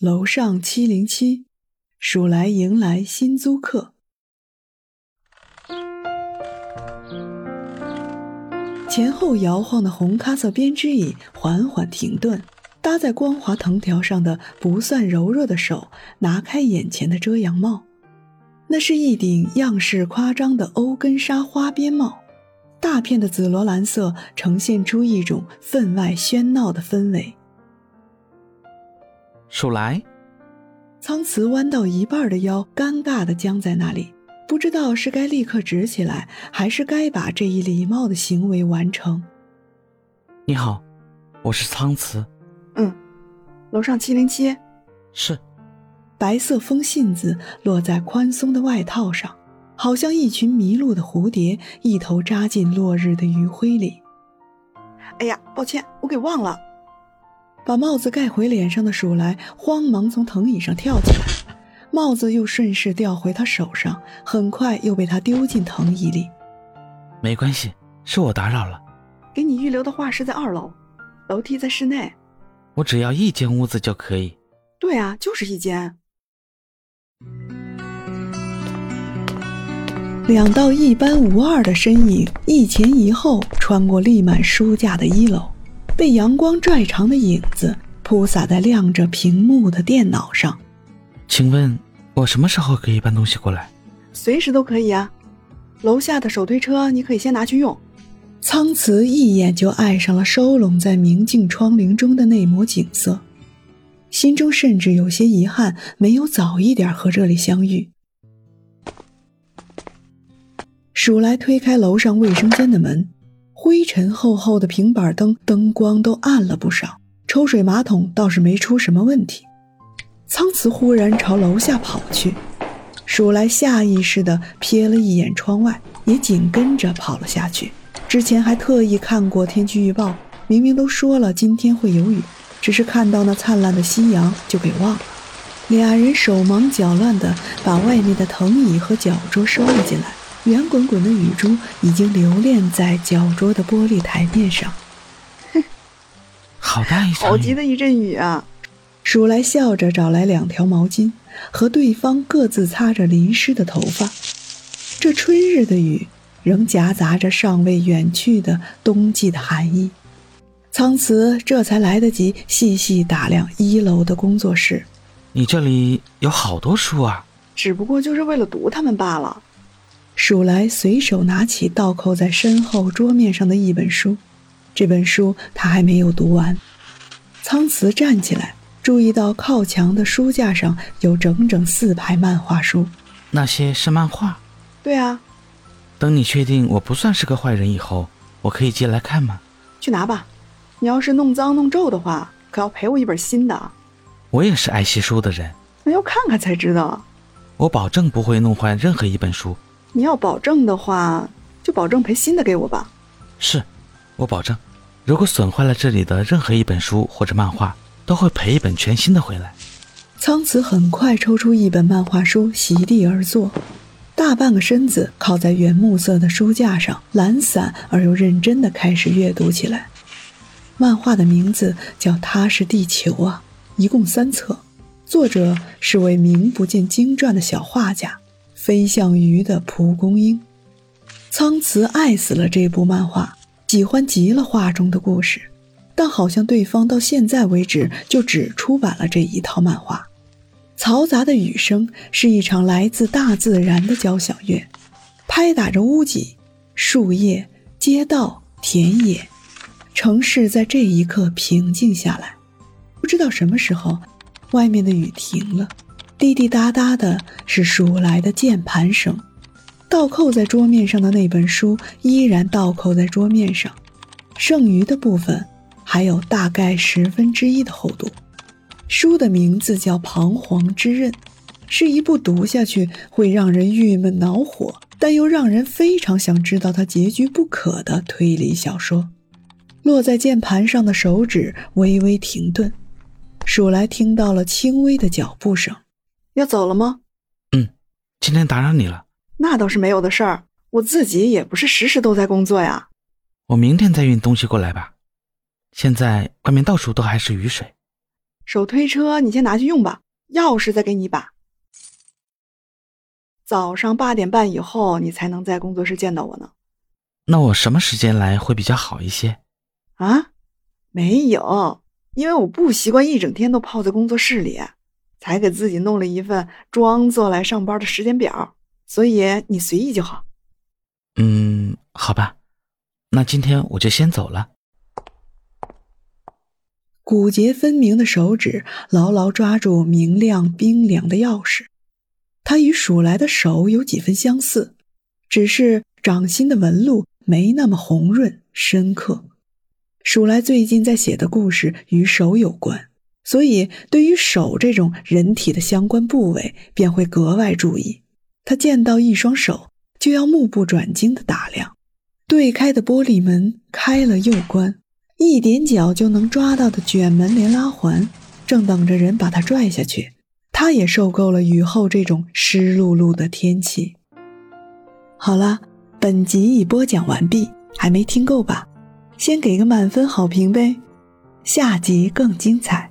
楼上七零七，数来迎来新租客。前后摇晃的红咖色编织椅缓缓停顿，搭在光滑藤条上的不算柔弱的手拿开眼前的遮阳帽，那是一顶样式夸张的欧根纱花边帽，大片的紫罗兰色呈现出一种分外喧闹的氛围。数来，苍瓷弯到一半的腰尴尬的僵在那里，不知道是该立刻直起来，还是该把这一礼貌的行为完成。你好，我是苍慈。嗯，楼上七零七。是。白色风信子落在宽松的外套上，好像一群迷路的蝴蝶，一头扎进落日的余晖里。哎呀，抱歉，我给忘了。把帽子盖回脸上的鼠来慌忙从藤椅上跳起来，帽子又顺势掉回他手上，很快又被他丢进藤椅里。没关系，是我打扰了。给你预留的画室在二楼，楼梯在室内。我只要一间屋子就可以。对啊，就是一间。两道一般无二的身影一前一后穿过立满书架的一楼。被阳光拽长的影子铺洒在亮着屏幕的电脑上。请问，我什么时候可以搬东西过来？随时都可以啊。楼下的手推车你可以先拿去用。苍慈一眼就爱上了收拢在明镜窗棂中的那抹景色，心中甚至有些遗憾，没有早一点和这里相遇。鼠来推开楼上卫生间的门。灰尘厚厚的平板灯，灯光都暗了不少。抽水马桶倒是没出什么问题。苍慈忽然朝楼下跑去，鼠来下意识地瞥了一眼窗外，也紧跟着跑了下去。之前还特意看过天气预报，明明都说了今天会有雨，只是看到那灿烂的夕阳就给忘了。俩人手忙脚乱地把外面的藤椅和脚桌收了进来。圆滚滚的雨珠已经留恋在脚桌的玻璃台面上。哼，好大一好急的一阵雨啊！鼠来笑着找来两条毛巾，和对方各自擦着淋湿的头发。这春日的雨仍夹杂着尚未远去的冬季的寒意。苍慈这才来得及细细打量一楼的工作室。你这里有好多书啊！只不过就是为了读它们罢了。鼠来随手拿起倒扣在身后桌面上的一本书，这本书他还没有读完。苍慈站起来，注意到靠墙的书架上有整整四排漫画书。那些是漫画？对啊。等你确定我不算是个坏人以后，我可以借来看吗？去拿吧。你要是弄脏弄皱的话，可要赔我一本新的。我也是爱惜书的人。那要看看才知道。我保证不会弄坏任何一本书。你要保证的话，就保证赔新的给我吧。是，我保证，如果损坏了这里的任何一本书或者漫画，都会赔一本全新的回来。苍慈很快抽出一本漫画书，席地而坐，大半个身子靠在原木色的书架上，懒散而又认真地开始阅读起来。漫画的名字叫《他是地球》啊，一共三册，作者是位名不见经传的小画家。飞向鱼的蒲公英，苍慈爱死了这部漫画，喜欢极了画中的故事，但好像对方到现在为止就只出版了这一套漫画。嘈杂的雨声是一场来自大自然的交响乐，拍打着屋脊、树叶、街道、田野，城市在这一刻平静下来。不知道什么时候，外面的雨停了。滴滴答答的是数来的键盘声，倒扣在桌面上的那本书依然倒扣在桌面上，剩余的部分还有大概十分之一的厚度。书的名字叫《彷徨之刃》，是一部读下去会让人郁闷恼火，但又让人非常想知道它结局不可的推理小说。落在键盘上的手指微微停顿，鼠来听到了轻微的脚步声。要走了吗？嗯，今天打扰你了。那倒是没有的事儿，我自己也不是时时都在工作呀。我明天再运东西过来吧。现在外面到处都还是雨水。手推车你先拿去用吧，钥匙再给你一把。早上八点半以后你才能在工作室见到我呢。那我什么时间来会比较好一些？啊，没有，因为我不习惯一整天都泡在工作室里，才给自己弄了一份装作来上班的时间表，所以你随意就好。嗯，好吧，那今天我就先走了。骨节分明的手指牢牢抓住明亮冰凉的钥匙，它与鼠来的手有几分相似，只是掌心的纹路没那么红润深刻。鼠来最近在写的故事与手有关，所以对于手这种人体的相关部位便会格外注意。他见到一双手就要目不转睛地打量，对开的玻璃门开了又关。一点脚就能抓到的卷门帘拉环，正等着人把它拽下去。他也受够了雨后这种湿漉漉的天气。好了，本集已播讲完毕，还没听够吧？先给个满分好评呗，下集更精彩。